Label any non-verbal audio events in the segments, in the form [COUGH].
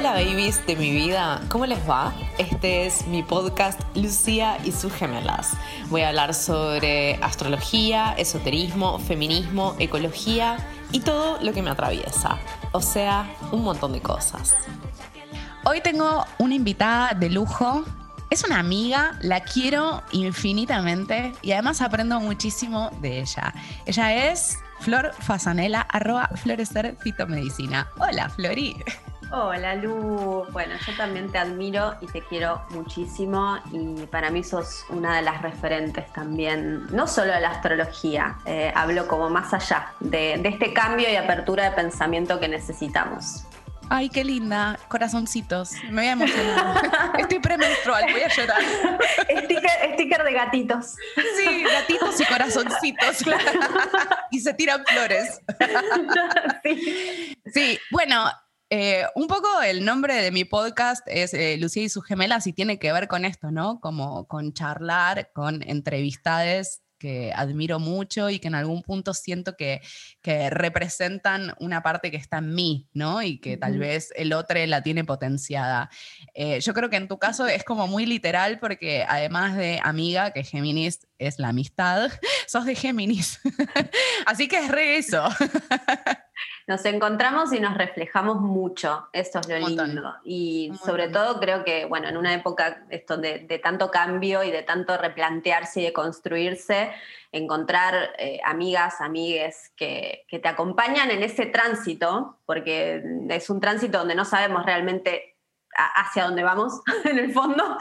Hola babies de mi vida, ¿cómo les va? Este es mi podcast Lucía y sus gemelas. Voy a hablar sobre astrología, esoterismo, feminismo, ecología y todo lo que me atraviesa. O sea, un montón de cosas. Hoy tengo una invitada de lujo. Es una amiga, la quiero infinitamente y además aprendo muchísimo de ella. Ella es Flor Fasanela, arroba florecer fitomedicina. Hola, Flori. Hola Lu, bueno, yo también te admiro y te quiero muchísimo y para mí sos una de las referentes también, no solo de la astrología, eh, hablo como más allá de, este cambio y apertura de pensamiento que necesitamos. Ay, qué linda, corazoncitos, me voy a emocionar. [LAUGHS] Estoy premenstrual, voy a llorar. Sticker, sticker de gatitos. Sí, gatitos y corazoncitos. [LAUGHS] y se tiran flores. [LAUGHS] Sí. sí, bueno, eh, un poco el nombre de mi podcast es eh, Lucía y sus gemelas y tiene que ver con esto, ¿no? Como con charlar con entrevistades que admiro mucho y que en algún punto siento que, representan una parte que está en mí, ¿no? Y que tal vez el otro la tiene potenciada. Eh, yo creo que en tu caso es como muy literal porque además de amiga, que Géminis es la amistad, [LAUGHS] sos de Géminis. [LAUGHS] Así que es re eso. [LAUGHS] nos encontramos y nos reflejamos mucho, esto es lo lindo. Y sobre todo creo que, bueno, en una época esto de, tanto cambio y de tanto replantearse y de construirse, encontrar eh, amigas, amigues que, que te acompañan en ese tránsito, porque es un tránsito donde no sabemos realmente hacia dónde vamos, [LAUGHS] en el fondo,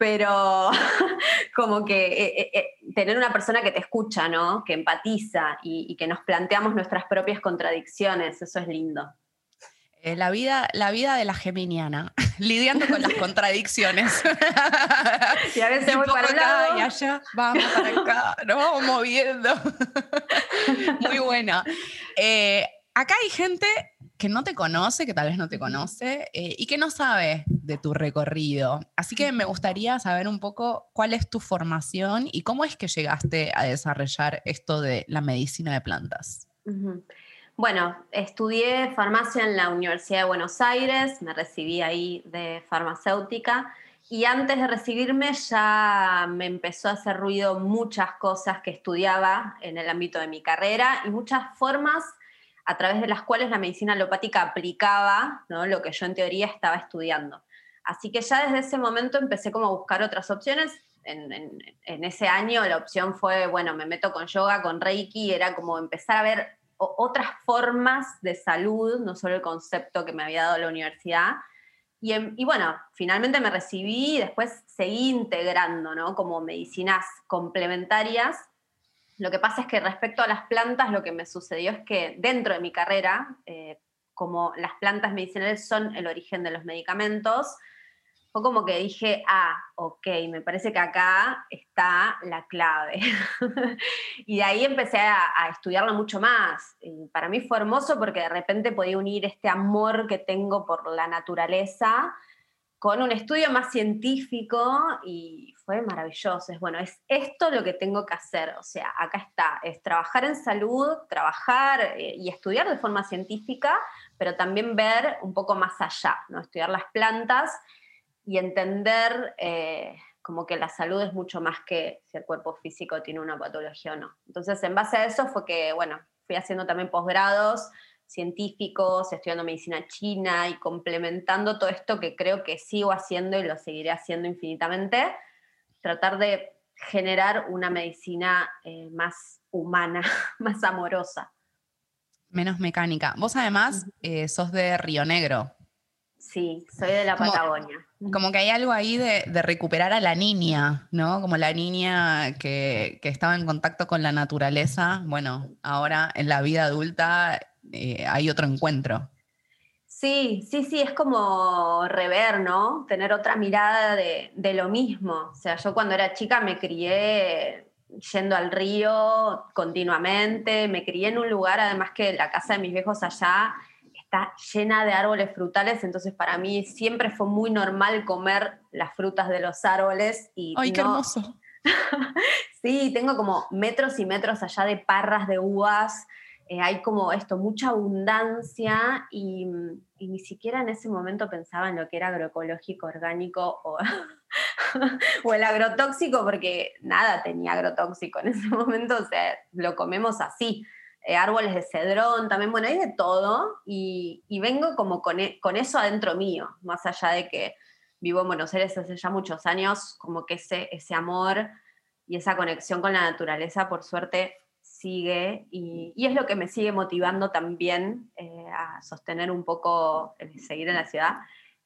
pero [LAUGHS] como que eh, eh, eh, tener una persona que te escucha, ¿no? Que empatiza y, que nos planteamos nuestras propias contradicciones, eso es lindo. la, vida, la vida de la geminiana, [LAUGHS] lidiando con las [LAUGHS] contradicciones. y a veces voy para acá y allá, vamos para acá, nos vamos moviendo. [LAUGHS] Muy buena. acá hay gente que no te conoce, que tal vez no te conoce eh, y que no sabe de tu recorrido. Así que me gustaría saber un poco cuál es tu formación y cómo es que llegaste a desarrollar esto de la medicina de plantas. Bueno, estudié farmacia en la Universidad de Buenos Aires, me recibí ahí de farmacéutica y antes de recibirme ya me empezó a hacer ruido muchas cosas que estudiaba en el ámbito de mi carrera y muchas formas a través de las cuales la medicina alopática aplicaba lo que yo en teoría estaba estudiando. Así que ya desde ese momento empecé como a buscar otras opciones. En, ese año la opción fue, bueno, me meto con yoga, con reiki, era como empezar a ver otras formas de salud, no solo el concepto que me había dado la universidad. Y, y, bueno, finalmente me recibí y después seguí integrando, ¿no? Como medicinas complementarias lo que pasa es que respecto a las plantas, lo que me sucedió es que dentro de mi carrera, eh, como las plantas medicinales son el origen de los medicamentos, fue como que dije, ah, ok, me parece que acá está la clave. [LAUGHS] y de ahí empecé a, a, estudiarlo mucho más. Y para mí fue hermoso porque de repente podía unir este amor que tengo por la naturaleza con un estudio más científico y fue maravilloso. Es bueno, es esto lo que tengo que hacer. O sea, acá está, es trabajar en salud, trabajar eh, y estudiar de forma científica, pero también ver un poco más allá, ¿no? Estudiar las plantas y entender eh, como que la salud es mucho más que si el cuerpo físico tiene una patología o no. Entonces, en base a eso fue que, bueno, fui haciendo también posgrados científicos, estudiando medicina china y complementando todo esto que creo que sigo haciendo y lo seguiré haciendo infinitamente, tratar de generar una medicina eh, más humana, [LAUGHS] más amorosa. Menos mecánica. Vos además eh, sos de Río Negro. Sí, soy de la Patagonia. Como que hay algo ahí de, recuperar a la niña, ¿no? Como la niña que, que, estaba en contacto con la naturaleza. Bueno, ahora en la vida adulta eh, hay otro encuentro. Sí, sí, sí, es como rever, ¿no? Tener otra mirada de, lo mismo. O sea, yo cuando era chica me crié yendo al río continuamente, me crié en un lugar, además que la casa de mis viejos allá está llena de árboles frutales, entonces para mí siempre fue muy normal comer las frutas de los árboles. Y ¡Ay, qué hermoso! [LAUGHS] sí, tengo como metros y metros allá de parras de uvas eh, hay como esto, mucha abundancia y, ni siquiera en ese momento pensaba en lo que era agroecológico, orgánico o, [LAUGHS] el agrotóxico, porque nada tenía agrotóxico en ese [LAUGHS] momento, o sea, lo comemos así. Eh, árboles de cedrón, también, bueno, hay de todo, y, vengo como con, e, con, eso adentro mío, más allá de que vivo en Buenos Aires hace ya muchos años, como que ese, ese amor y esa conexión con la naturaleza, por suerte, sigue y, es lo que me sigue motivando también eh, a sostener un poco el seguir en la ciudad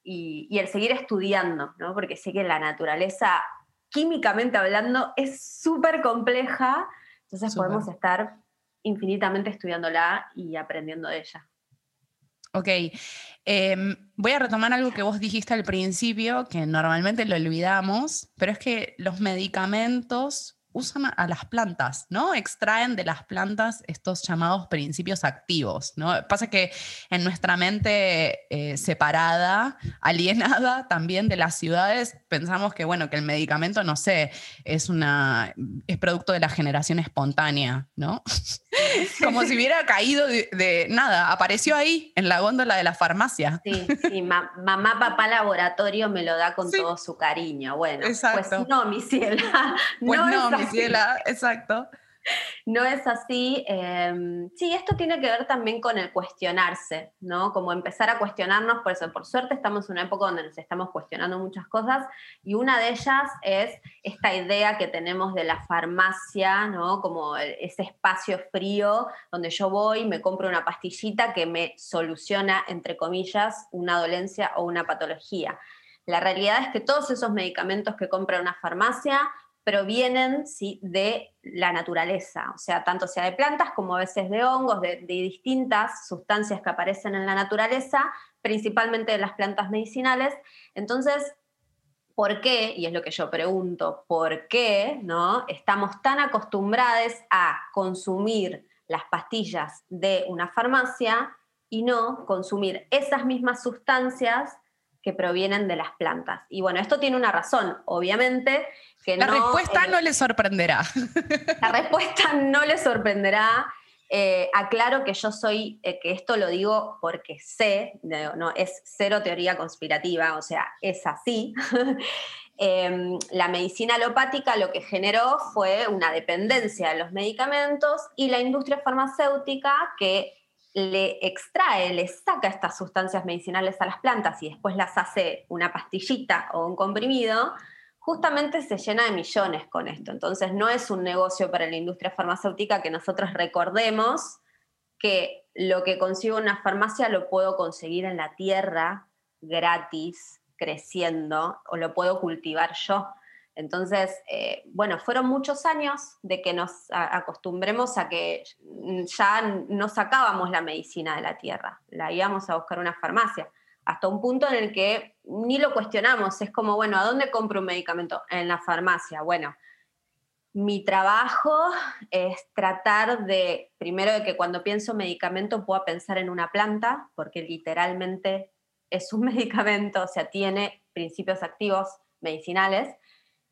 y, el seguir estudiando, ¿no? porque sé que la naturaleza, químicamente hablando, es súper compleja, entonces podemos estar infinitamente estudiándola y aprendiendo de ella. Ok, em, voy a retomar algo que vos dijiste al principio, que normalmente lo olvidamos, pero es que los medicamentos usan a las plantas, ¿no? Extraen de las plantas estos llamados principios activos, ¿no? Pasa que en nuestra mente eh, separada, alienada [LAUGHS] también de las ciudades, pensamos que, bueno, que el medicamento, no sé, es una, es producto de la generación espontánea, ¿no? [LAUGHS] [LAUGHS] Como si hubiera caído de, nada, apareció ahí, en la góndola de la farmacia. Sí, sí, mamá, papá, laboratorio me lo da con todo su cariño. Bueno, pues no, mi ciela. [LAUGHS] Pues no, mi ciela, exacto. [LAUGHS] No es así. Em, sí, esto tiene que ver también con el cuestionarse, ¿no? Como empezar a cuestionarnos, por eso, por suerte estamos en una época donde nos estamos cuestionando muchas cosas y una de ellas es esta idea que tenemos de la farmacia, ¿no? Como ese espacio frío donde yo voy, me compro una pastillita que me soluciona, entre comillas, una dolencia o una patología. La realidad es que todos esos medicamentos que compra una farmacia provienen ¿sí? de la naturaleza, o sea, tanto sea de plantas como a veces de hongos, de, distintas sustancias que aparecen en la naturaleza, principalmente de las plantas medicinales. Entonces, ¿por qué? Y es lo que yo pregunto, ¿por qué no estamos tan acostumbrados a consumir las pastillas de una farmacia y no consumir esas mismas sustancias que provienen de las plantas. Y bueno, esto tiene una razón, obviamente, que la respuesta no le sorprenderá. La respuesta no le sorprenderá. Eh, aclaro que yo soy, eh, que esto lo digo porque sé, no, es cero teoría conspirativa, o sea, es así. [LAUGHS] Em, la medicina alopática lo que generó fue una dependencia de los medicamentos y la industria farmacéutica que le extrae, le saca estas sustancias medicinales a las plantas y después las hace una pastillita o un comprimido, justamente se llena de millones con esto. Entonces no es un negocio para la industria farmacéutica que nosotros recordemos que lo que consigo en una farmacia lo puedo conseguir en la tierra gratis, creciendo, o lo puedo cultivar yo. Entonces, eh, bueno, fueron muchos años de que nos acostumbremos a que ya no sacábamos la medicina de la tierra, la íbamos a buscar una farmacia, hasta un punto en el que ni lo cuestionamos, es como, bueno, ¿a dónde compro un medicamento? En la farmacia. Bueno, mi trabajo es tratar de, primero de que cuando pienso medicamento pueda pensar en una planta, porque literalmente es un [LAUGHS] medicamento, o sea, tiene principios activos medicinales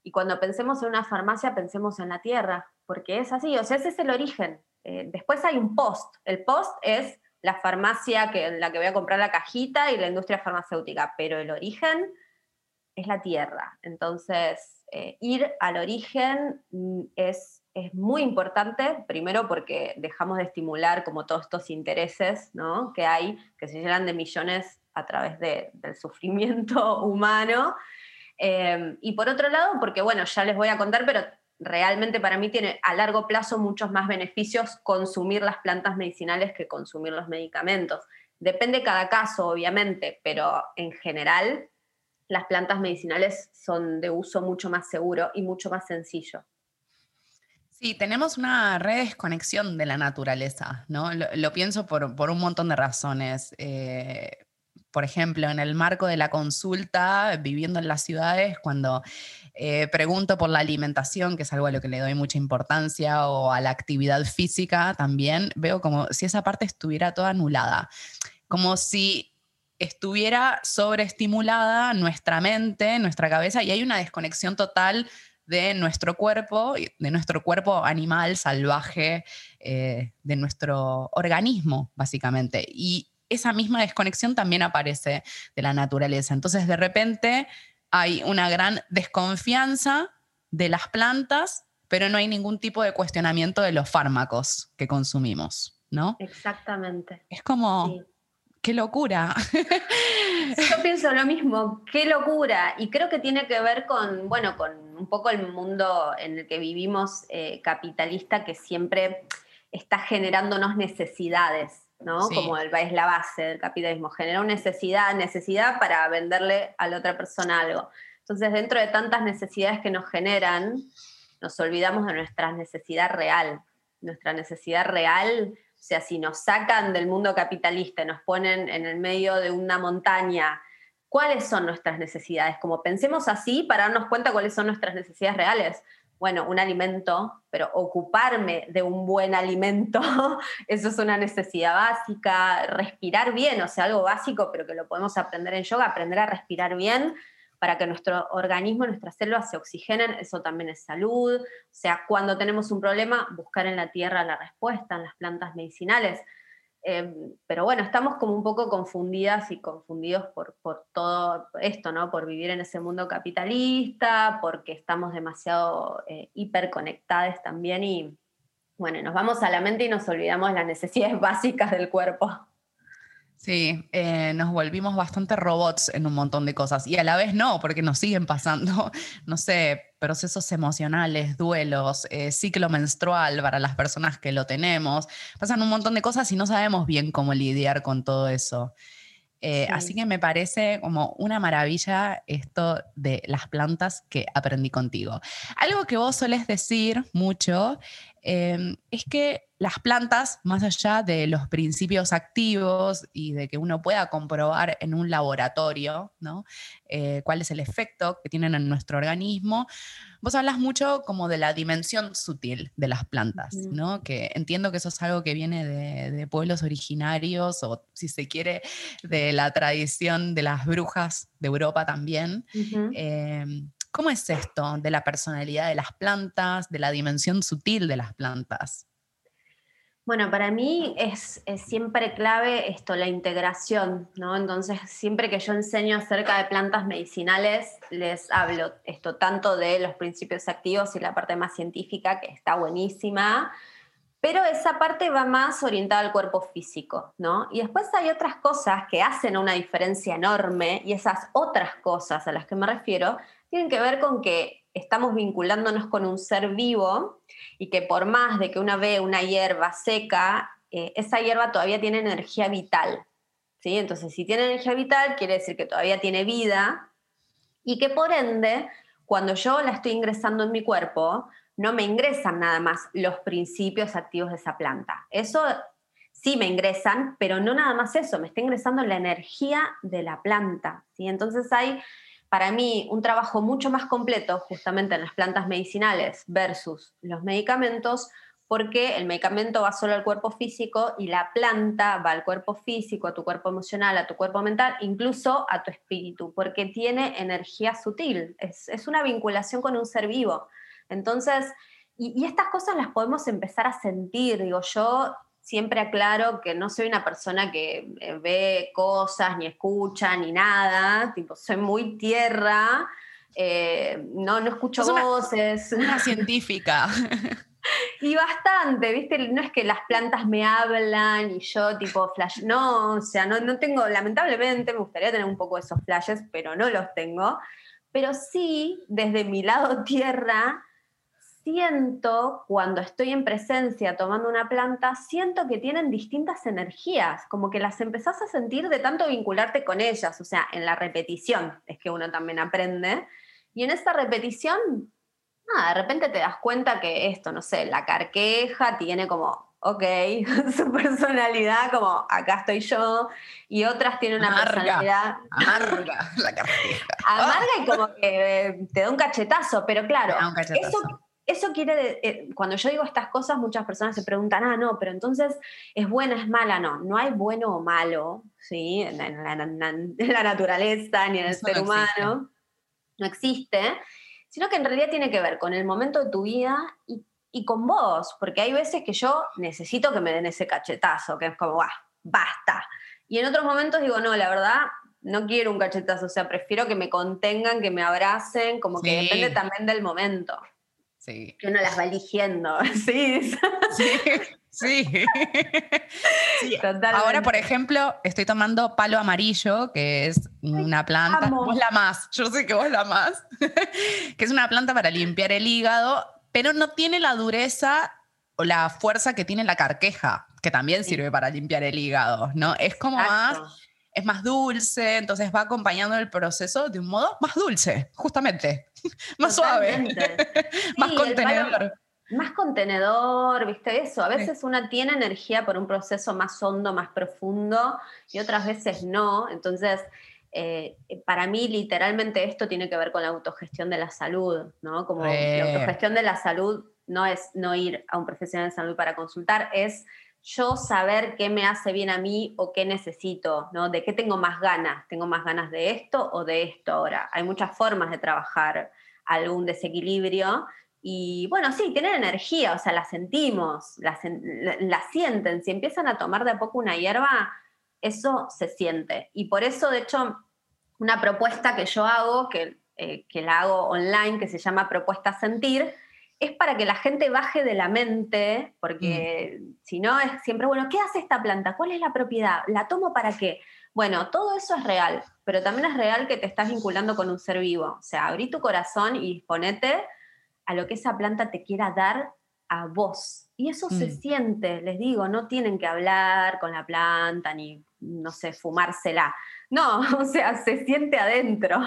y cuando pensemos en una farmacia, pensemos en la tierra, porque es así, o sea, ese es el origen. Eh, después hay un post. El post es la farmacia que, en la que voy a comprar la cajita y la industria farmacéutica, pero el origen es la tierra. Entonces, eh, ir al origen mm, es, es, muy importante, primero porque dejamos de estimular como todos estos intereses ¿no? que hay, que se llenan de millones a través del sufrimiento [LAUGHS] humano, Em, y por otro lado, porque bueno, ya les voy a contar, pero realmente para mí tiene a largo plazo muchos más beneficios consumir las plantas medicinales que consumir los medicamentos. Depende cada caso, obviamente, pero en general las plantas medicinales son de uso mucho más seguro y mucho más sencillo. Sí, tenemos una redesconexión de la naturaleza, ¿no? Lo, pienso por, un montón de razones. Eh, por ejemplo, en el marco de la consulta, viviendo en las ciudades, cuando eh, pregunto por la alimentación, que es algo a lo que le doy mucha importancia, o a la actividad física también, veo como si esa parte estuviera toda anulada, como si estuviera sobreestimulada nuestra mente, nuestra cabeza, y hay una desconexión total de nuestro cuerpo, de nuestro cuerpo animal, salvaje, eh, de nuestro organismo, básicamente. Y esa misma desconexión también aparece de la naturaleza. Entonces, de repente, hay una gran desconfianza de las plantas, pero no hay ningún tipo de cuestionamiento de los fármacos que consumimos, ¿no? Exactamente. Es como, qué locura. Yo [LAUGHS] pienso lo mismo, qué locura. Y creo que tiene que ver con, bueno, con un poco el mundo en el que vivimos eh, capitalista que siempre está generándonos necesidades, ¿no? Como el, es la base del capitalismo, genera una necesidad, necesidad para venderle a la otra persona algo. Entonces, dentro de tantas necesidades que nos generan, nos olvidamos de nuestra necesidad real. Nuestra necesidad real, o sea, si nos sacan del mundo capitalista y nos ponen en el medio de una montaña, ¿cuáles son nuestras necesidades? Como pensemos así para darnos cuenta cuáles son nuestras necesidades reales bueno, un alimento, pero ocuparme de un buen alimento, [LAUGHS] eso es una necesidad básica, respirar bien, o sea, algo básico, pero que lo podemos aprender en yoga, aprender a respirar bien para que nuestro organismo, nuestras células se oxigenen, eso también es salud, o sea, cuando tenemos un problema, buscar en la tierra la respuesta, en las plantas medicinales. Em, pero bueno, estamos como un poco confundidas y confundidos por, todo esto, ¿no? Por vivir en ese mundo capitalista, porque estamos demasiado eh, hiperconectados también y, bueno, nos vamos a la mente y nos olvidamos las necesidades [LAUGHS] básicas del cuerpo. Sí, eh, nos volvimos bastante robots en un montón de cosas y a la vez no, porque nos siguen pasando, [LAUGHS] no sé, procesos emocionales, duelos, eh, ciclo menstrual para las personas que lo tenemos. Pasan un montón de cosas y no sabemos bien cómo lidiar con todo eso. Eh, así que me parece como una maravilla esto de las plantas que aprendí contigo. Algo que vos solés decir mucho Em, es que las plantas, más allá de los principios activos y de que uno pueda comprobar en un laboratorio ¿no? Eh, cuál es el efecto que tienen en nuestro organismo, vos hablas mucho como de la dimensión sutil de las plantas, ¿no? que entiendo que eso es algo que viene de, pueblos originarios o, si se quiere, de la tradición de las brujas de Europa también. ¿Cómo es esto de la personalidad de las plantas, de la dimensión sutil de las plantas? Bueno, para mí es, siempre clave esto, la integración, ¿no? Entonces, siempre que yo enseño acerca de plantas medicinales, les hablo esto tanto de los principios activos y la parte más científica, que está buenísima, pero esa parte va más orientada al cuerpo físico, ¿no? Y después hay otras cosas que hacen una diferencia enorme, y esas otras cosas a las que me refiero tienen que ver con que estamos vinculándonos con un ser vivo y que por más de que una ve una hierba seca, eh, esa hierba todavía tiene energía vital. ¿sí? Entonces, si tiene energía vital, quiere decir que todavía tiene vida y que por ende, cuando yo la estoy ingresando en mi cuerpo, no me ingresan nada más los principios activos de esa planta. Eso sí me ingresan, pero no nada más eso, me está ingresando la energía de la planta. ¿sí? Entonces hay para mí un trabajo mucho más completo justamente en las plantas medicinales versus los medicamentos, porque el medicamento va solo al cuerpo físico y la planta va al cuerpo físico, a tu cuerpo emocional, a tu cuerpo mental, incluso a tu espíritu, porque tiene energía sutil, es, una vinculación con un ser vivo. Entonces, y, y, estas cosas las podemos empezar a sentir, digo, yo siempre aclaro que no soy una persona que eh, ve cosas, ni escucha, ni nada, tipo, soy muy tierra, eh, no, no escucho voces. Una [LAUGHS] científica. Y bastante, ¿viste? No es que las plantas me hablan y yo tipo flash, no, o sea, no, no tengo, lamentablemente me gustaría tener un poco de esos flashes, pero no los tengo. Pero sí, desde mi lado [LAUGHS] tierra, siento cuando estoy en presencia tomando una planta, siento que tienen distintas energías, como que las empezás a sentir de tanto vincularte con ellas, o sea, en la repetición es que uno también aprende. Y en esta repetición, nada, de repente te das cuenta que esto, no sé, la carqueja tiene como, ok, [LAUGHS] su personalidad, como acá estoy yo, y otras tienen una personalidad. Amarga, la carqueja. [LAUGHS] Amarga y como que te da un cachetazo, pero claro, eso eso quiere, eh, cuando yo digo estas cosas, muchas personas se preguntan, ah, no, pero entonces es buena, es mala, no, no hay bueno o malo, ¿sí? En, la, naturaleza ni en el ser humano, no existe, sino que en realidad tiene que ver con el momento de tu vida y, y con vos, porque hay veces que yo necesito que me den ese cachetazo, que es como, ah, basta. Y en otros momentos digo, no, la verdad, no quiero un cachetazo, o sea, prefiero que me contengan, que me abracen, como que depende también del momento. Sí. Que uno las va eligiendo, [LAUGHS] sí. Sí, sí. [LAUGHS] Ahora, por ejemplo, estoy tomando palo amarillo, que es una planta. Vos la más, yo sé que vos la más. [LAUGHS] que es una planta para limpiar el hígado, pero no tiene la dureza o la fuerza que tiene la carqueja, que también sirve para limpiar el hígado, ¿no? Es como más es más dulce, entonces va acompañando el proceso de un modo más dulce, justamente, [LAUGHS] más suave, [LAUGHS] más contenedor. más contenedor, ¿viste eso? A veces una tiene energía por un proceso más hondo, más profundo, y otras veces no. Entonces, eh, para mí, literalmente, esto tiene que ver con la autogestión de la salud, ¿no? Como la autogestión de la salud no es no ir a un profesional de salud para consultar, es yo saber qué me hace bien a mí o qué necesito, ¿no? De qué tengo más ganas. ¿Tengo más ganas de esto o de esto ahora? Hay muchas formas de trabajar algún desequilibrio. Y bueno, sí, tienen energía, o sea, la sentimos, la, sienten. Si empiezan a tomar de poco una hierba, eso se siente. Y por eso, de hecho, una propuesta que yo hago, que, eh, que la hago online, que se llama Propuesta Sentir, es para que la gente baje de la mente, porque mm. si no es siempre, bueno, ¿qué hace esta planta? ¿Cuál es la propiedad? ¿La tomo para qué? Bueno, todo eso es real, pero también es real que te estás vinculando con un ser vivo. O sea, abrí tu corazón y disponete a lo que esa planta te quiera dar a vos. Y eso se mm. siente, les digo, no tienen que hablar con la planta ni, no sé, fumársela. No, [LAUGHS] o sea, se siente adentro.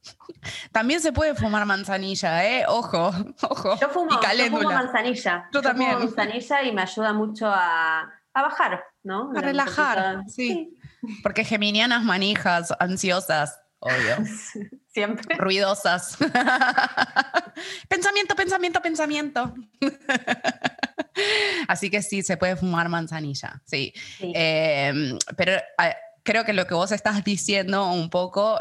[LAUGHS] También se puede fumar manzanilla, ¿eh? Ojo, [LAUGHS] ojo. Yo fumo, manzanilla. Yo, también. Fumo manzanilla y me ayuda mucho a, bajar, ¿no? A relajar, sí. Porque geminianas manijas, ansiosas, obvio. [LAUGHS] Siempre. Ruidosas. [LAUGHS] pensamiento, pensamiento, pensamiento. [LAUGHS] Así que sí, se puede fumar manzanilla, sí. Em, pero creo que lo que vos estás diciendo un poco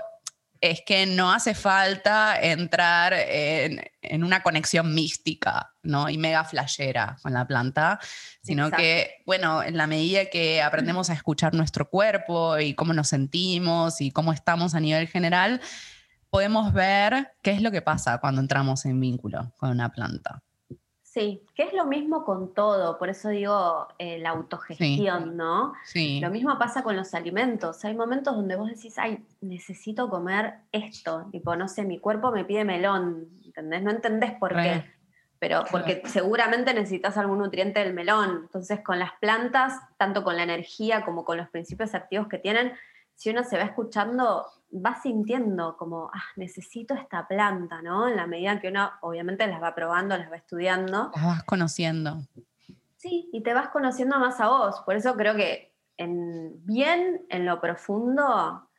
es que no hace falta entrar en, una conexión mística, ¿no? Y mega flashera con la planta, sino que, bueno, en la medida que aprendemos a escuchar nuestro cuerpo y cómo nos sentimos y cómo estamos a nivel general, podemos ver qué es lo que pasa cuando entramos en vínculo con una planta. Sí, que es lo mismo con todo, por eso digo eh, la autogestión, ¿no? Sí. Lo mismo pasa con los alimentos. Hay momentos donde vos decís, ay, necesito comer esto. Tipo, no sé, mi cuerpo me pide melón, ¿entendés? No entendés por qué. Pero porque seguramente necesitas algún nutriente del melón. Entonces, con las plantas, tanto con la energía como con los principios activos que tienen, si uno se va escuchando, va sintiendo como, ah, necesito esta planta, ¿no? En la medida que uno obviamente las va probando, las va estudiando. Las vas conociendo. Sí, y te vas conociendo más a vos. Por eso creo que en, bien en lo profundo,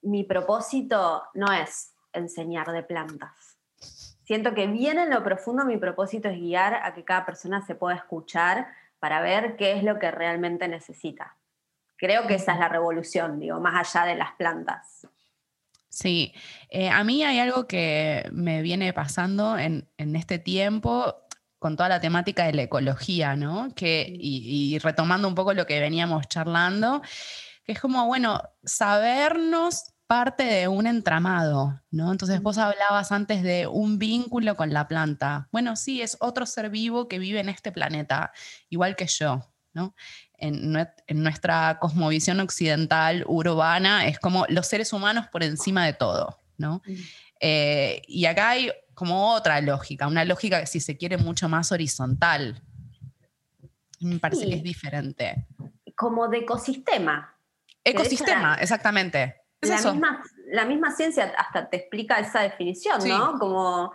mi propósito no es enseñar de plantas. Siento que bien en lo profundo mi propósito es guiar a que cada persona se pueda escuchar para ver qué es lo que realmente necesita. Creo que esa es la revolución, digo, más allá de las plantas. Sí, eh, a mí hay algo que me viene pasando en, este tiempo con toda la temática de la ecología, ¿no? Que, y, retomando un poco lo que veníamos charlando, que es como, bueno, sabernos parte de un entramado, ¿no? Entonces vos hablabas antes de un vínculo con la planta. Bueno, sí, es otro ser vivo que vive en este planeta, igual que yo, ¿no? en, nuestra cosmovisión occidental urbana es como los seres humanos por encima de todo, ¿no? Mm. Eh, y acá hay como otra lógica, una lógica que si se quiere mucho más horizontal. Me parece que es diferente. Como de ecosistema. Ecosistema, exactamente. La, Misma, ciencia hasta te explica esa definición, ¿no? Como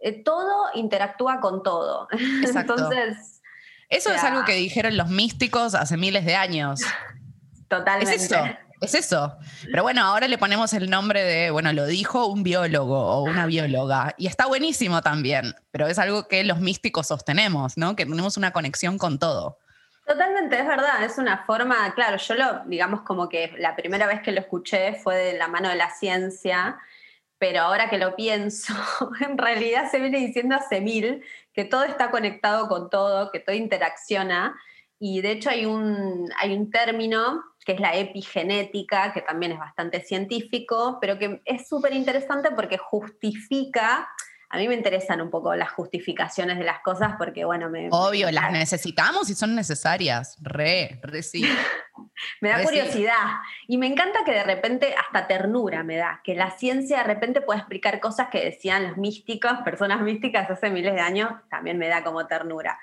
eh, todo interactúa con todo. [LAUGHS] Entonces, eso es algo que dijeron los místicos hace miles de años. [LAUGHS] Totalmente. Es eso. Es eso. Pero bueno, ahora le ponemos el nombre de, bueno, lo dijo un biólogo o una bióloga. Y está buenísimo también, pero es algo que los místicos sostenemos, ¿no? Que tenemos una conexión con todo. Totalmente, es verdad, es una forma, claro, yo lo, digamos como que la primera vez que lo escuché fue de la mano de la ciencia pero ahora que lo pienso, [LAUGHS] en realidad se viene diciendo hace mil que todo está conectado con todo, que todo interacciona. Y de hecho hay un, hay un término que es la epigenética, que también es bastante científico, pero que es súper interesante porque justifica a mí me interesan un poco las justificaciones de las cosas porque, bueno, me... Obvio, las necesitamos y son necesarias. Re, re sí. [LAUGHS] me da curiosidad. Y me encanta que de repente hasta ternura me da, que la ciencia de repente puede explicar cosas que decían los místicos, personas místicas hace miles de años, también me da como ternura.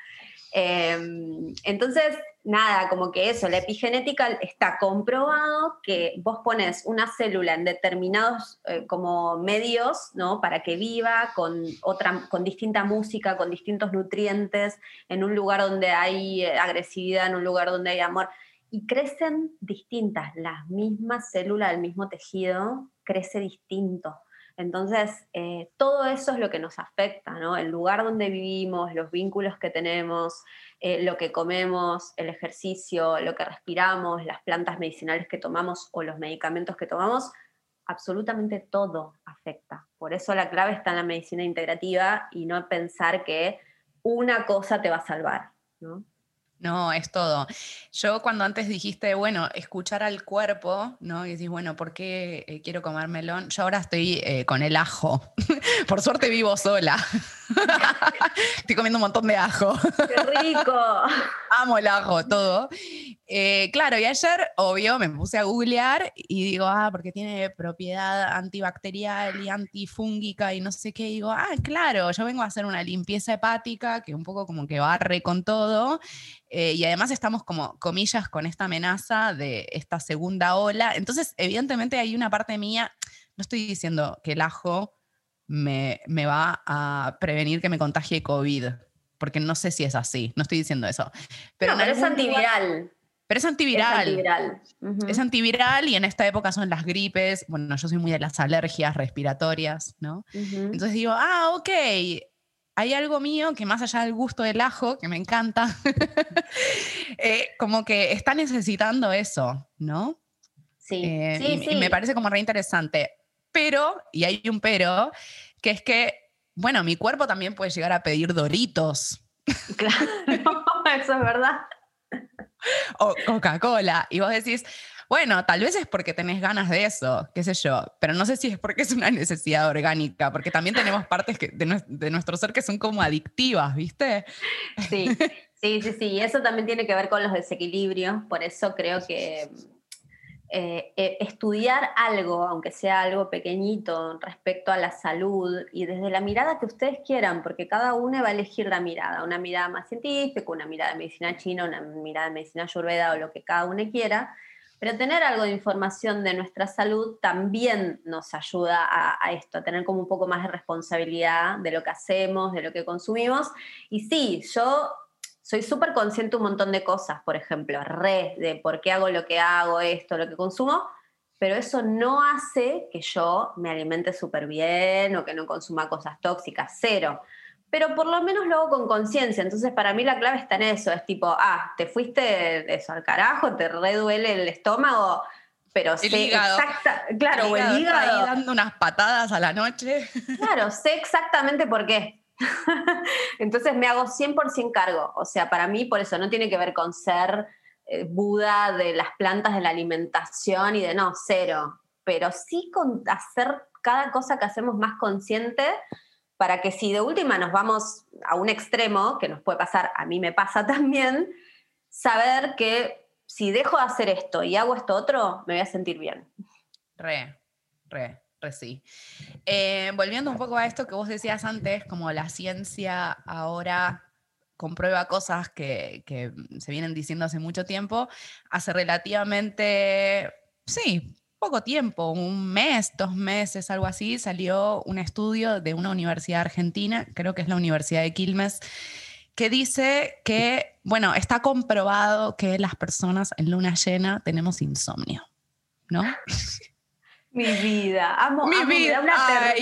Em, entonces, nada, como que eso, la epigenética está comprobado que vos pones una célula en determinados eh, como medios, ¿no? Para que viva con otra, con distinta música, con distintos nutrientes, en un lugar donde hay eh, agresividad, en un lugar donde hay amor. Y crecen distintas, las mismas células del mismo tejido crece distinto. Entonces, eh, todo eso es lo que nos afecta, ¿no? El lugar donde vivimos, los vínculos que tenemos, eh, lo que comemos, el ejercicio, lo que respiramos, las plantas medicinales que tomamos o los medicamentos que tomamos, absolutamente todo afecta. Por eso la clave está en la medicina integrativa y no pensar que una cosa te va a salvar, ¿no? No, es todo. Yo cuando antes dijiste, bueno, escuchar al cuerpo, ¿no? Y decís, bueno, ¿por qué eh, quiero comer melón? Yo ahora estoy eh, con el ajo. [LAUGHS] Por suerte vivo sola. [LAUGHS] estoy comiendo un montón de ajo. ¡Qué rico! [LAUGHS] Amo el ajo, todo. Eh, claro, y ayer, obvio, me puse a googlear y digo, ah, porque tiene propiedad antibacterial y antifúngica y no sé qué. digo, ah, claro, yo vengo a hacer una limpieza hepática que un poco como que barre con todo. Eh, y además estamos como, comillas, con esta amenaza de esta segunda ola. Entonces, evidentemente hay una parte mía, no estoy diciendo que el ajo me, me va a prevenir que me contagie COVID porque no sé si es así, no estoy diciendo eso. Pero, no, es antiviral. Pero es antiviral. Es antiviral. Es antiviral y en esta época son las gripes. Bueno, yo soy muy de las alergias respiratorias, ¿no? Entonces digo, ah, ok, hay algo mío que más allá del gusto del ajo, que me encanta, [LAUGHS] eh, como que está necesitando eso, ¿no? Sí, eh, sí, y, me parece como re interesante. Pero, y hay un pero, que es que, bueno, mi cuerpo también puede llegar a pedir doritos. [LAUGHS] Claro, [LAUGHS] eso es verdad o Coca-Cola. Y vos decís, bueno, tal vez es porque tenés ganas de eso, qué sé yo, pero no sé si es porque es una necesidad orgánica, porque también tenemos partes de, nuestro ser que son como adictivas, ¿viste? Sí, sí, sí, sí, eso también tiene que ver con los desequilibrios, por eso creo que eh, eh, estudiar algo, aunque sea algo pequeñito, respecto a la salud y desde la mirada que ustedes quieran, porque cada uno va a elegir la mirada, una mirada más científica, una mirada de medicina china, una mirada de medicina ayurveda o lo que cada uno quiera, pero tener algo de información de nuestra salud también nos ayuda a, a, esto, a tener como un poco más de responsabilidad de lo que hacemos, de lo que consumimos. Y sí, yo soy súper consciente un montón de cosas, por ejemplo, re de por qué hago lo que hago, esto, lo que consumo, pero eso no hace que yo me alimente súper bien o que no consuma cosas tóxicas, cero. Pero por lo menos lo hago con conciencia. Entonces, para mí la clave está en eso. Es tipo, ah, te fuiste eso al carajo, te reduele el estómago, pero sé exacta, claro, o el hígado. Ahí dando unas patadas a la noche. [LAUGHS] Claro, sé exactamente por qué. [LAUGHS] Entonces me hago 100% cargo. O sea, para mí por eso no tiene que ver con ser eh, Buda de las plantas de la alimentación y de no, cero. Pero sí con hacer cada cosa que hacemos más consciente para que si de última nos vamos a un extremo, que nos puede pasar, a mí me pasa [LAUGHS] también, saber que si dejo de hacer esto y hago esto otro, me voy a sentir bien. Re, re. Sí. Eh, volviendo un poco a esto que vos decías antes, como la ciencia ahora comprueba cosas que, se vienen diciendo hace mucho tiempo, hace relativamente, sí, poco tiempo, un mes, dos meses, algo así, salió un estudio de una universidad argentina, creo que es la Universidad de Quilmes, que dice que, bueno, está comprobado que las personas en luna llena tenemos insomnio, ¿no? [LAUGHS] Mi vida, amo, Mi vida, una [LAUGHS]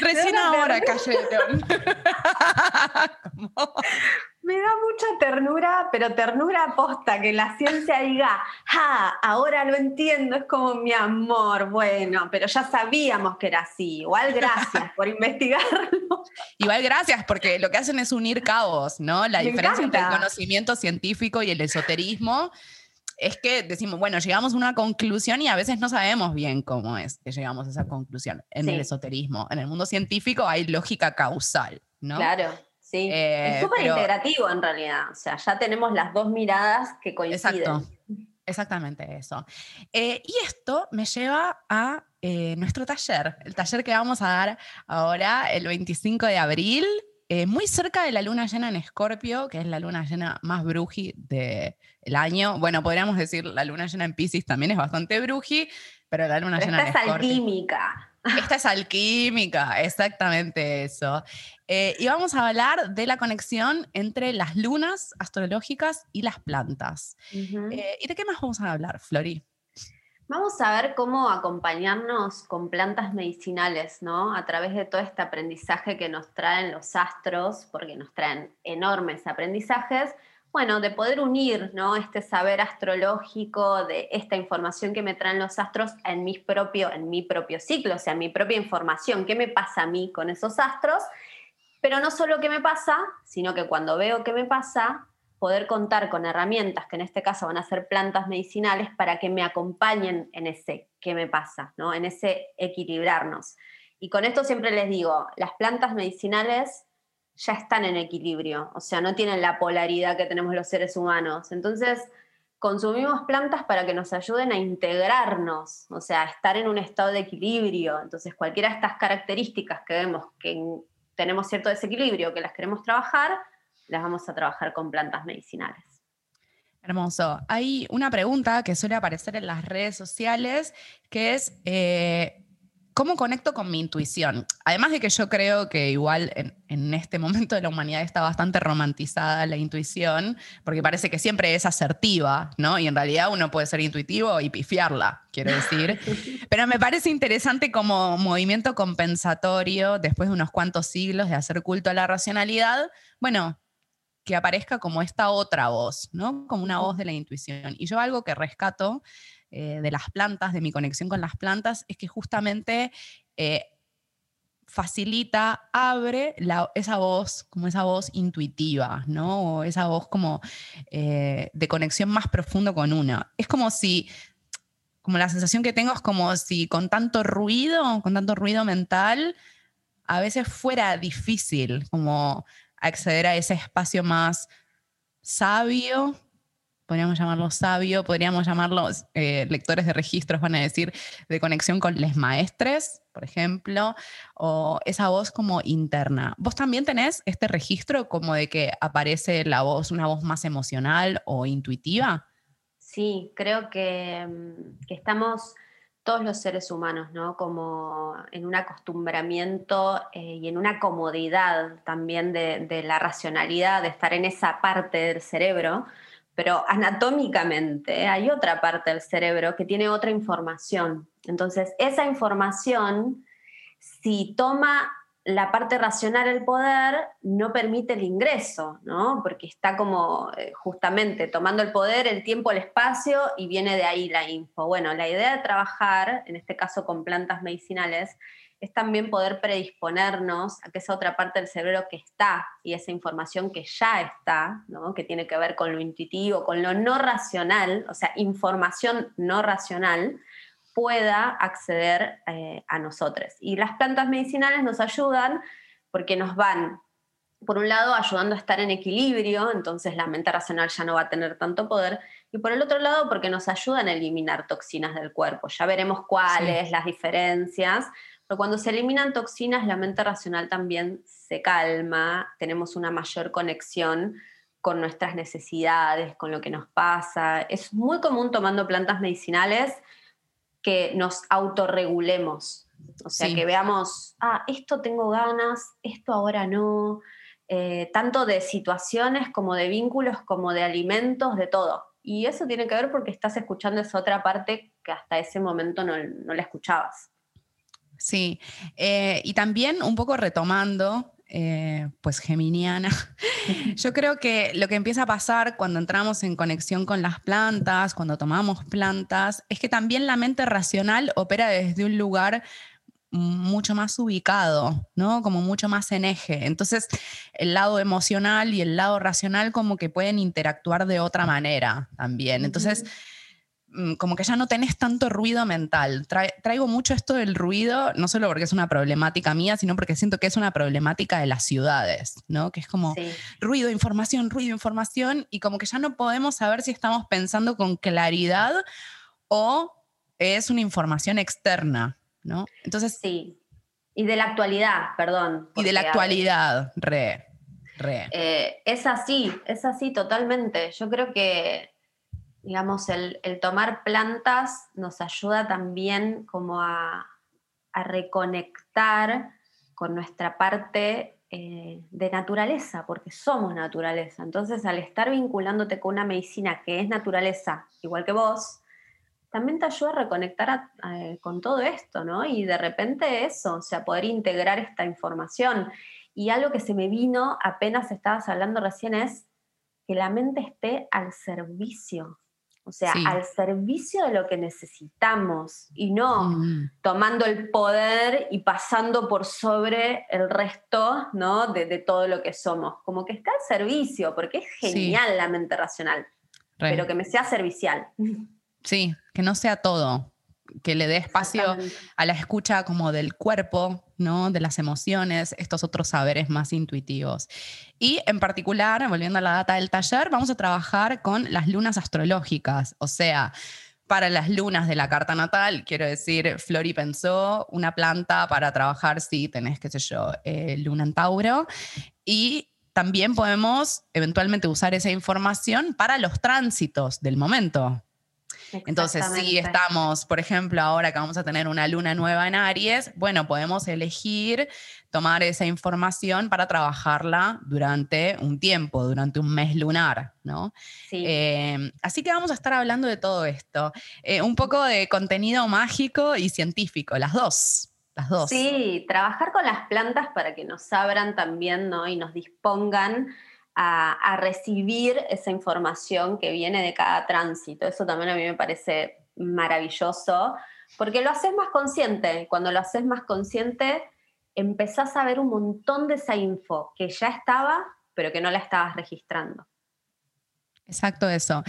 Recién ahora cayeron. [LAUGHS] me da mucha ternura, pero ternura aposta, que la ciencia diga, ah, ahora lo entiendo, es como mi amor, bueno, pero ya sabíamos que era así. Igual gracias por investigarlo. [LAUGHS] Igual gracias, porque lo que hacen es unir cabos, ¿no? La diferencia entre el conocimiento científico y el esoterismo es que decimos, bueno, llegamos a una conclusión y a veces no sabemos bien cómo es que llegamos a esa conclusión en el esoterismo. En el mundo científico hay lógica causal, ¿no? Claro. Sí, es eh, súper integrativo en realidad. O sea, ya tenemos las dos miradas que coinciden. Exacto. Exactamente eso. Eh, y esto me lleva a eh, nuestro taller, el taller que vamos a dar ahora el 25 de abril, muy cerca de la luna llena en Escorpio, que es la luna llena más bruji del año. Bueno, podríamos decir la luna llena en Pisces también es bastante bruji, pero la luna llena en Escorpio. Esta es alquímica. Esta es alquímica, exactamente eso. Eh, y vamos a hablar de la conexión entre las lunas astrológicas y las plantas. Eh, ¿Y de qué más vamos a hablar, Flori? Vamos a ver cómo acompañarnos con plantas medicinales, ¿no? A través de todo este aprendizaje que nos traen los astros, porque nos traen enormes aprendizajes, bueno, de poder unir ¿no? este saber astrológico, de esta información que me traen los astros en mi, propio, en mi propio ciclo, o sea, mi propia información, qué me pasa a mí con esos astros, pero no solo qué me pasa, sino que cuando veo qué me pasa, poder contar con herramientas, que en este caso van a ser plantas medicinales, para que me acompañen en ese qué me pasa, ¿no? en ese equilibrarnos. Y con esto siempre les digo, las plantas medicinales ya están en equilibrio, o sea, no tienen la polaridad que tenemos los seres humanos. Entonces, consumimos plantas para que nos ayuden a integrarnos, o sea, a estar en un estado de equilibrio. Entonces, cualquiera de estas características que vemos que tenemos cierto desequilibrio, que las queremos trabajar, las vamos a trabajar con plantas medicinales. Hermoso. Hay una pregunta que suele aparecer en las redes sociales, que es, eh, ¿Cómo conecto con mi intuición? Además de que yo creo que igual en, este momento de la humanidad está bastante romantizada la intuición, porque parece que siempre es asertiva, ¿no? Y en realidad uno puede ser intuitivo y pifiarla, quiero decir. [LAUGHS] Pero me parece interesante como movimiento compensatorio, después de unos cuantos siglos de hacer culto a la racionalidad, bueno, que aparezca como esta otra voz, ¿no? Como una voz de la intuición. Y yo algo que rescato eh, de las plantas, de mi conexión con las plantas, es que justamente eh, facilita, abre esa voz, como esa voz intuitiva, ¿no? O esa voz como eh, de conexión más profundo con uno. Es como si, como la sensación que tengo es como si con tanto ruido, con tanto ruido mental, a veces fuera difícil como acceder a ese espacio más sabio, podríamos llamarlo sabio, podríamos llamarlos eh, lectores de registros, van a decir, de conexión con les maestres, por ejemplo, o esa voz como interna. ¿Vos también tenés este registro como de que aparece la voz, una voz más emocional o intuitiva? Sí, creo que, mm, estamos todos los seres humanos, ¿no? Como en un acostumbramiento eh, y en una comodidad también de, de la racionalidad, de estar en esa parte del cerebro, pero anatómicamente hay otra parte del cerebro que tiene otra información. Entonces, esa información, si toma la parte racional el poder, no permite el ingreso, ¿no? Porque está como eh, justamente tomando el poder, el tiempo, el espacio y viene de ahí la info. Bueno, la idea de trabajar, en este caso con plantas medicinales, es también poder predisponernos a que esa otra parte del cerebro que está y esa información que ya está, que tiene que ver con lo intuitivo, con lo no racional, o sea, información no racional, pueda acceder eh, a nosotros. Y las plantas medicinales nos ayudan porque nos van, por un lado, ayudando a estar en equilibrio, entonces la mente racional ya no va a tener tanto poder, y por el otro lado, porque nos ayudan a eliminar toxinas del cuerpo. Ya veremos cuáles, las diferencias, pero cuando se eliminan toxinas, la mente racional también se calma, tenemos una mayor conexión con nuestras necesidades, con lo que nos pasa. Es muy común tomando plantas medicinales que nos autorregulemos. O sea, que veamos, ah, esto tengo ganas, esto ahora no. Eh, tanto de situaciones como de vínculos, como de alimentos, de todo. Y eso tiene que ver porque estás escuchando esa otra parte que hasta ese momento no, no la escuchabas. Sí, eh, y también un poco retomando eh, pues geminiana, [LAUGHS] yo creo que lo que empieza a pasar cuando entramos en conexión con las plantas, cuando tomamos plantas, es que también la mente racional opera desde un lugar mucho más ubicado, ¿no? Como mucho más en eje. Entonces, el lado emocional y el lado racional como que pueden interactuar de otra manera también. Entonces, como que ya no tenés tanto ruido mental. traigo mucho esto del ruido, no solo porque es una problemática mía, sino porque siento que es una problemática de las ciudades, ¿no? Que es como ruido, información, ruido, información, y como que ya no podemos saber si estamos pensando con claridad o es una información externa, entonces. Sí. Y de la actualidad, perdón. Y de la actualidad, re, re. Eh, es así, es así totalmente. Yo creo que, digamos, el, tomar plantas nos ayuda también como a, reconectar con nuestra parte eh, de naturaleza, porque somos naturaleza. Entonces, al estar vinculándote con una medicina que es naturaleza, igual que vos, también te ayuda a reconectar con todo esto, ¿no? Y de repente eso, o sea, poder integrar esta información. Y algo que se me vino apenas estabas hablando recién es que la mente esté al servicio, o sea, al servicio de lo que necesitamos y no mm. tomando el poder y pasando por sobre el resto, ¿no? De, todo lo que somos. Como que está al servicio, porque es genial la mente racional, pero que me sea servicial. [LAUGHS] Sí, que no sea todo, que le dé espacio a la escucha como del cuerpo, ¿no? De las emociones, estos otros saberes más intuitivos. Y en particular, volviendo a la data del taller, vamos a trabajar con las lunas astrológicas, o sea, para las lunas de la carta natal, quiero decir, Flori pensó una planta para trabajar si tenés, qué sé yo, eh, luna en Tauro. Y también podemos eventualmente usar esa información para los tránsitos del momento, entonces, si estamos, por ejemplo, ahora que vamos a tener una luna nueva en Aries, bueno, podemos elegir tomar esa información para trabajarla durante un tiempo, durante un mes lunar, ¿no? Em, así que vamos a estar hablando de todo esto. Eh, un poco de contenido mágico y científico, las dos. Las dos. Sí, trabajar con las plantas para que nos abran también, ¿no? Y nos dispongan a, recibir esa información que viene de cada tránsito. Eso también a mí me parece maravilloso, porque lo haces más consciente. Cuando lo haces más consciente, empezás a ver un montón de esa info que ya estaba, pero que no la estabas registrando. Exacto eso.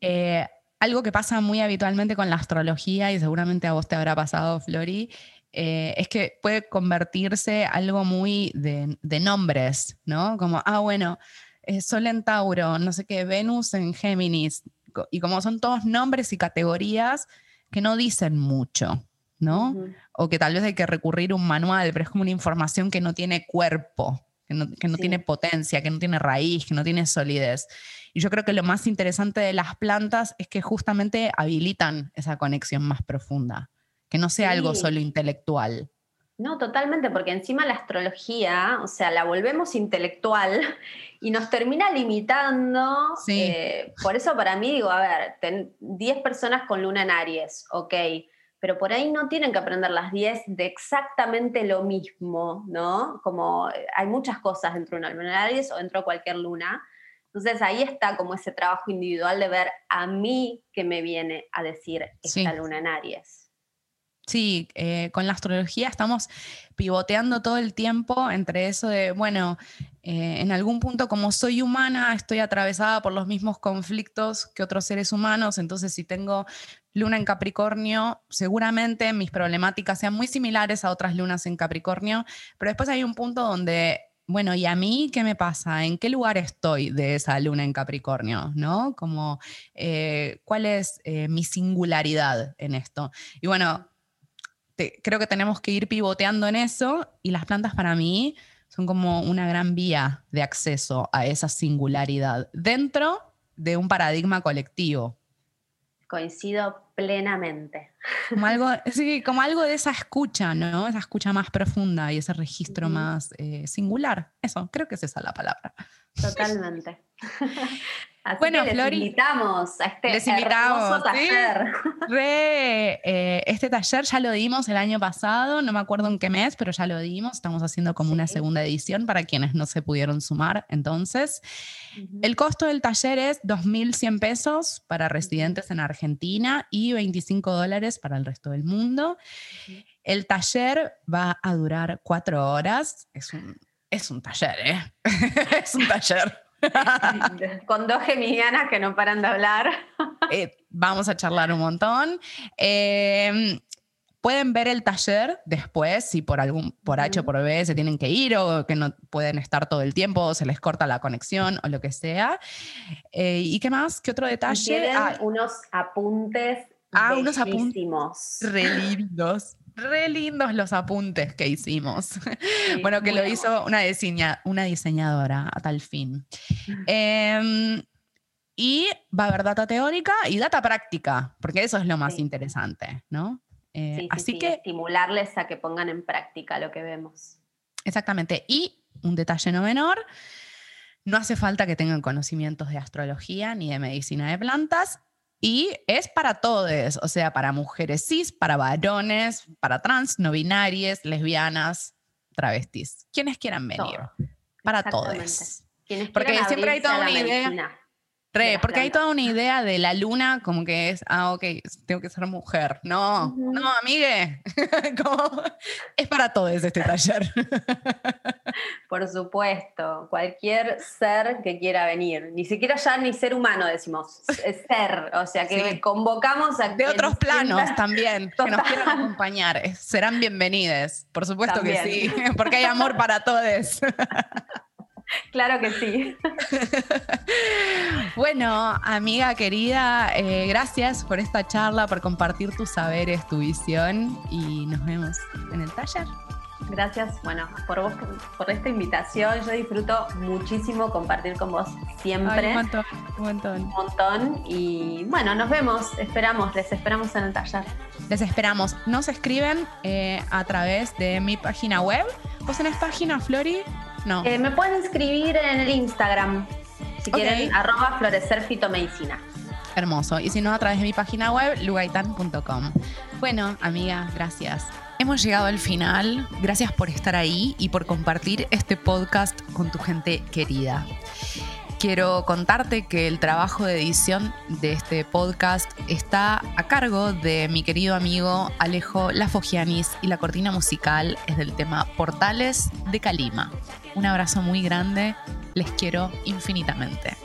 Eh, algo que pasa muy habitualmente con la astrología, y seguramente a vos te habrá pasado, Flori, eh, es que puede convertirse algo muy de, nombres, ¿no? Como, ah, bueno, eh, Sol en Tauro, no sé qué, Venus en Géminis, y como son todos nombres y categorías que no dicen mucho, ¿no? O que tal vez hay que recurrir a un manual, pero es como una información que no tiene cuerpo, que no, tiene potencia, que no tiene raíz, que no tiene solidez. Y yo creo que lo más interesante de las plantas es que justamente habilitan esa conexión más profunda que no sea algo solo intelectual. No, totalmente, porque encima la astrología, o sea, la volvemos intelectual [LAUGHS] y nos termina limitando. Eh, por eso para mí digo, a ver, 10 personas con luna en Aries, ok, pero por ahí no tienen que aprender las 10 de exactamente lo mismo, ¿no? Como eh, hay muchas cosas dentro de una luna en Aries o dentro de cualquier luna. Entonces ahí está como ese trabajo individual de ver a mí que me viene a decir esta luna en Aries. Sí, eh, con la astrología estamos pivoteando todo el tiempo entre eso de, bueno, eh, en algún punto como soy humana, estoy atravesada por los mismos conflictos que otros seres humanos, entonces si tengo luna en Capricornio, seguramente mis problemáticas sean muy similares a otras lunas en Capricornio, pero después hay un punto donde bueno, ¿y a mí qué me pasa? ¿En qué lugar estoy de esa luna en Capricornio? ¿No? Como, eh, ¿cuál es mi singularidad en esto? Y bueno, creo que tenemos que ir pivoteando en eso y las plantas para mí son como una gran vía de acceso a esa singularidad dentro de un paradigma colectivo. Coincido plenamente. Como algo, [LAUGHS] sí, como algo de esa escucha, ¿no? Esa escucha más profunda y ese registro más eh, singular. Eso, creo que es esa la palabra. Totalmente. [LAUGHS] bueno, que les invitamos a este les invitamos, taller. [LAUGHS] Eh, este taller ya lo dimos el año pasado, no me acuerdo en qué mes, pero ya lo dimos. Estamos haciendo como una segunda edición para quienes no se pudieron sumar. Entonces, el costo del taller es 2.100 pesos para residentes en Argentina y 25 dólares para el resto del mundo. El taller va a durar cuatro horas. Es un, es un taller, ¿eh? [LAUGHS] es un taller. [LAUGHS] Con dos geminianas que no paran de hablar. [LAUGHS] Eh, vamos a charlar un montón. Em, pueden ver el taller después, si por algún, por H o por B se tienen que ir o que no pueden estar todo el tiempo, o se les corta la conexión o lo que sea. Eh, ¿Y qué más? ¿Qué otro detalle? Ah, unos apuntes. Ah, unos apuntes. Re lindos re lindos los apuntes que hicimos. [LAUGHS] bueno, que lo hizo una, una diseñadora a tal fin. Em, y va a haber data teórica y data práctica, porque eso es lo más interesante, ¿no? Eh, así que estimularles a que pongan en práctica lo que vemos. Exactamente. Y un detalle no menor, no hace falta que tengan conocimientos de astrología ni de medicina de plantas y es para todos, o sea, para mujeres cis, para varones, para trans, no binarias, lesbianas, travestis, quienes quieran venir. Para todos. Porque siempre hay toda una idea. Re, porque hay toda una idea de la luna como que es, ah, ok, tengo que ser mujer. No, no, amigue. [LAUGHS] es para todos este taller. [LAUGHS] Por supuesto, cualquier ser que quiera venir. Ni siquiera ya ni ser humano decimos, es ser. O sea, que convocamos a... De otros planos también, que nos quieran acompañar. Serán bienvenidos, por supuesto que sí, [LAUGHS] porque hay amor para todos. [LAUGHS] Claro que sí. [LAUGHS] bueno, amiga querida, eh, gracias por esta charla, por compartir tus saberes, tu visión y nos vemos en el taller. Gracias, bueno, por vos, por esta invitación. Yo disfruto muchísimo compartir con vos siempre. un montón, un montón. Un montón. Y bueno, nos vemos, esperamos, les esperamos en el taller. Les esperamos. Nos escriben eh, a través de mi página web. ¿Vos tenés página, Flori? No. Eh, me pueden escribir en el Instagram, si quieren, arroba florecer Hermoso. Y si no, a través de mi página web, lugaitan.com. Bueno, amiga, gracias. Hemos llegado al final. Gracias por estar ahí y por compartir este podcast con tu gente querida. Quiero contarte que el trabajo de edición de este podcast está a cargo de mi querido amigo Alejo Lafogianis y la cortina musical es del tema Portales de Calima. Un abrazo muy grande, les quiero infinitamente.